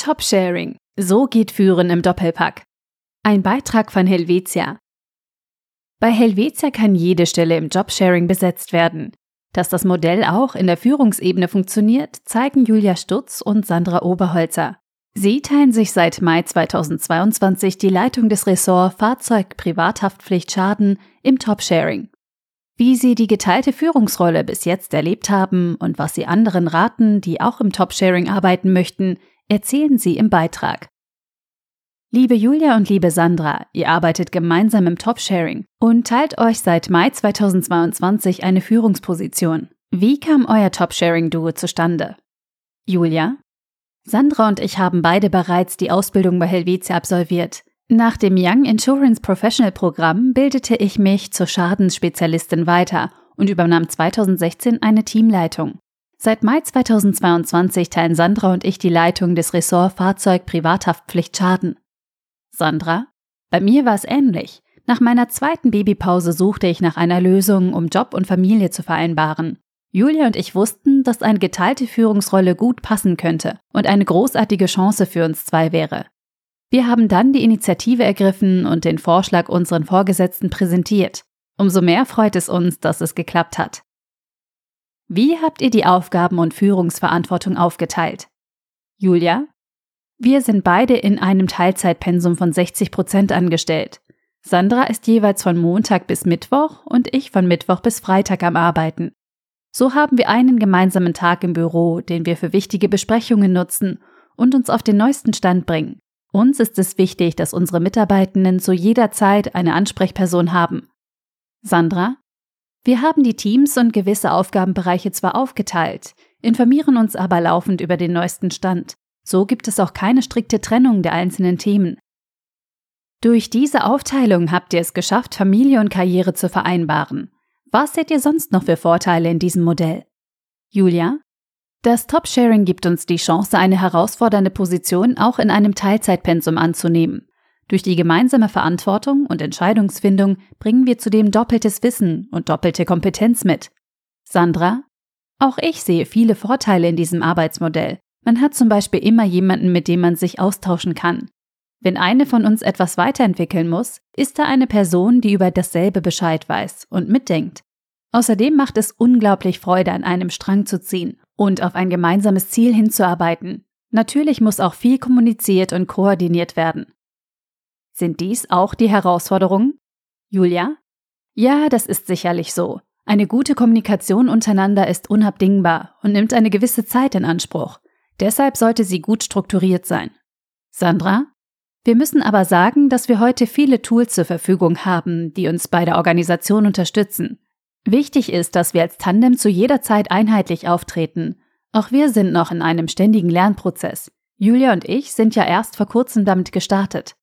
Top-Sharing. So geht Führen im Doppelpack. Ein Beitrag von Helvetia. Bei Helvetia kann jede Stelle im Jobsharing besetzt werden. Dass das Modell auch in der Führungsebene funktioniert, zeigen Julia Stutz und Sandra Oberholzer. Sie teilen sich seit Mai 2022 die Leitung des Ressort Fahrzeug Privathaftpflicht Schaden im Top-Sharing. Wie sie die geteilte Führungsrolle bis jetzt erlebt haben und was sie anderen raten, die auch im Top-Sharing arbeiten möchten, erzählen sie im Beitrag. Liebe Julia und liebe Sandra, ihr arbeitet gemeinsam im Top-Sharing und teilt euch seit Mai 2022 eine Führungsposition. Wie kam euer Top-Sharing-Duo zustande? Julia, Sandra und ich haben beide bereits die Ausbildung bei Helvetia absolviert. Nach dem Young Insurance Professional Programm bildete ich mich zur Schadensspezialistin weiter und übernahm 2016 eine Teamleitung. Seit Mai 2022 teilen Sandra und ich die Leitung des Ressort Fahrzeug Privathaftpflicht Schaden. Sandra? Bei mir war es ähnlich. Nach meiner zweiten Babypause suchte ich nach einer Lösung, um Job und Familie zu vereinbaren. Julia und ich wussten, dass eine geteilte Führungsrolle gut passen könnte und eine großartige Chance für uns zwei wäre. Wir haben dann die Initiative ergriffen und den Vorschlag unseren Vorgesetzten präsentiert. Umso mehr freut es uns, dass es geklappt hat. Wie habt ihr die Aufgaben und Führungsverantwortung aufgeteilt? Julia? Wir sind beide in einem Teilzeitpensum von 60 Prozent angestellt. Sandra ist jeweils von Montag bis Mittwoch und ich von Mittwoch bis Freitag am Arbeiten. So haben wir einen gemeinsamen Tag im Büro, den wir für wichtige Besprechungen nutzen und uns auf den neuesten Stand bringen. Uns ist es wichtig, dass unsere Mitarbeitenden zu jeder Zeit eine Ansprechperson haben. Sandra? Wir haben die Teams und gewisse Aufgabenbereiche zwar aufgeteilt, informieren uns aber laufend über den neuesten Stand. So gibt es auch keine strikte Trennung der einzelnen Themen. Durch diese Aufteilung habt ihr es geschafft, Familie und Karriere zu vereinbaren. Was seht ihr sonst noch für Vorteile in diesem Modell? Julia? Das Top-Sharing gibt uns die Chance, eine herausfordernde Position auch in einem Teilzeitpensum anzunehmen. Durch die gemeinsame Verantwortung und Entscheidungsfindung bringen wir zudem doppeltes Wissen und doppelte Kompetenz mit. Sandra? Auch ich sehe viele Vorteile in diesem Arbeitsmodell. Man hat zum Beispiel immer jemanden, mit dem man sich austauschen kann. Wenn eine von uns etwas weiterentwickeln muss, ist da eine Person, die über dasselbe Bescheid weiß und mitdenkt. Außerdem macht es unglaublich Freude, an einem Strang zu ziehen und auf ein gemeinsames Ziel hinzuarbeiten. Natürlich muss auch viel kommuniziert und koordiniert werden. Sind dies auch die Herausforderungen? Julia? Ja, das ist sicherlich so. Eine gute Kommunikation untereinander ist unabdingbar und nimmt eine gewisse Zeit in Anspruch. Deshalb sollte sie gut strukturiert sein. Sandra? Wir müssen aber sagen, dass wir heute viele Tools zur Verfügung haben, die uns bei der Organisation unterstützen. Wichtig ist, dass wir als Tandem zu jeder Zeit einheitlich auftreten. Auch wir sind noch in einem ständigen Lernprozess. Julia und ich sind ja erst vor kurzem damit gestartet.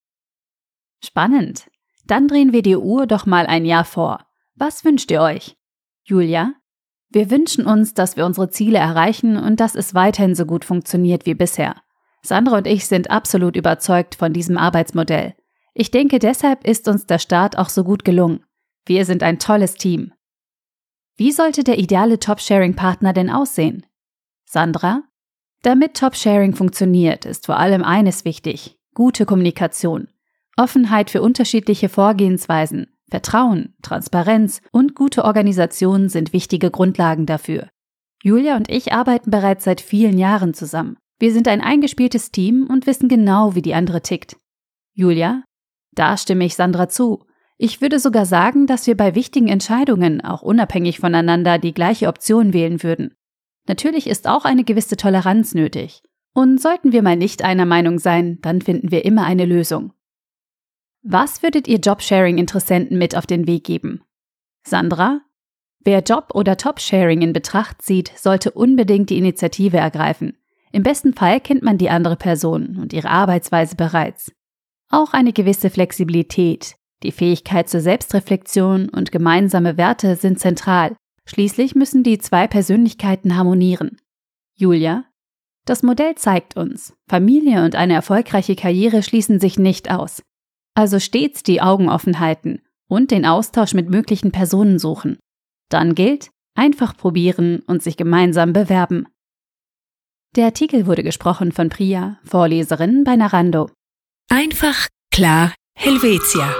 Spannend. Dann drehen wir die Uhr doch mal ein Jahr vor. Was wünscht ihr euch? Julia? Wir wünschen uns, dass wir unsere Ziele erreichen und dass es weiterhin so gut funktioniert wie bisher. Sandra und ich sind absolut überzeugt von diesem Arbeitsmodell. Ich denke, deshalb ist uns der Start auch so gut gelungen. Wir sind ein tolles Team. Wie sollte der ideale Top-Sharing-Partner denn aussehen? Sandra? Damit Top-Sharing funktioniert, ist vor allem eines wichtig. Gute Kommunikation. Offenheit für unterschiedliche Vorgehensweisen, Vertrauen, Transparenz und gute Organisation sind wichtige Grundlagen dafür. Julia und ich arbeiten bereits seit vielen Jahren zusammen. Wir sind ein eingespieltes Team und wissen genau, wie die andere tickt. Julia? Da stimme ich Sandra zu. Ich würde sogar sagen, dass wir bei wichtigen Entscheidungen auch unabhängig voneinander die gleiche Option wählen würden. Natürlich ist auch eine gewisse Toleranz nötig. Und sollten wir mal nicht einer Meinung sein, dann finden wir immer eine Lösung. Was würdet ihr Jobsharing-Interessenten mit auf den Weg geben? Sandra? Wer Job- oder Top-Sharing in Betracht zieht, sollte unbedingt die Initiative ergreifen. Im besten Fall kennt man die andere Person und ihre Arbeitsweise bereits. Auch eine gewisse Flexibilität, die Fähigkeit zur Selbstreflexion und gemeinsame Werte sind zentral. Schließlich müssen die zwei Persönlichkeiten harmonieren. Julia? Das Modell zeigt uns, Familie und eine erfolgreiche Karriere schließen sich nicht aus. Also stets die Augen offen halten und den Austausch mit möglichen Personen suchen. Dann gilt, einfach probieren und sich gemeinsam bewerben. Der Artikel wurde gesprochen von Priya, Vorleserin bei Narando. Einfach klar Helvetia.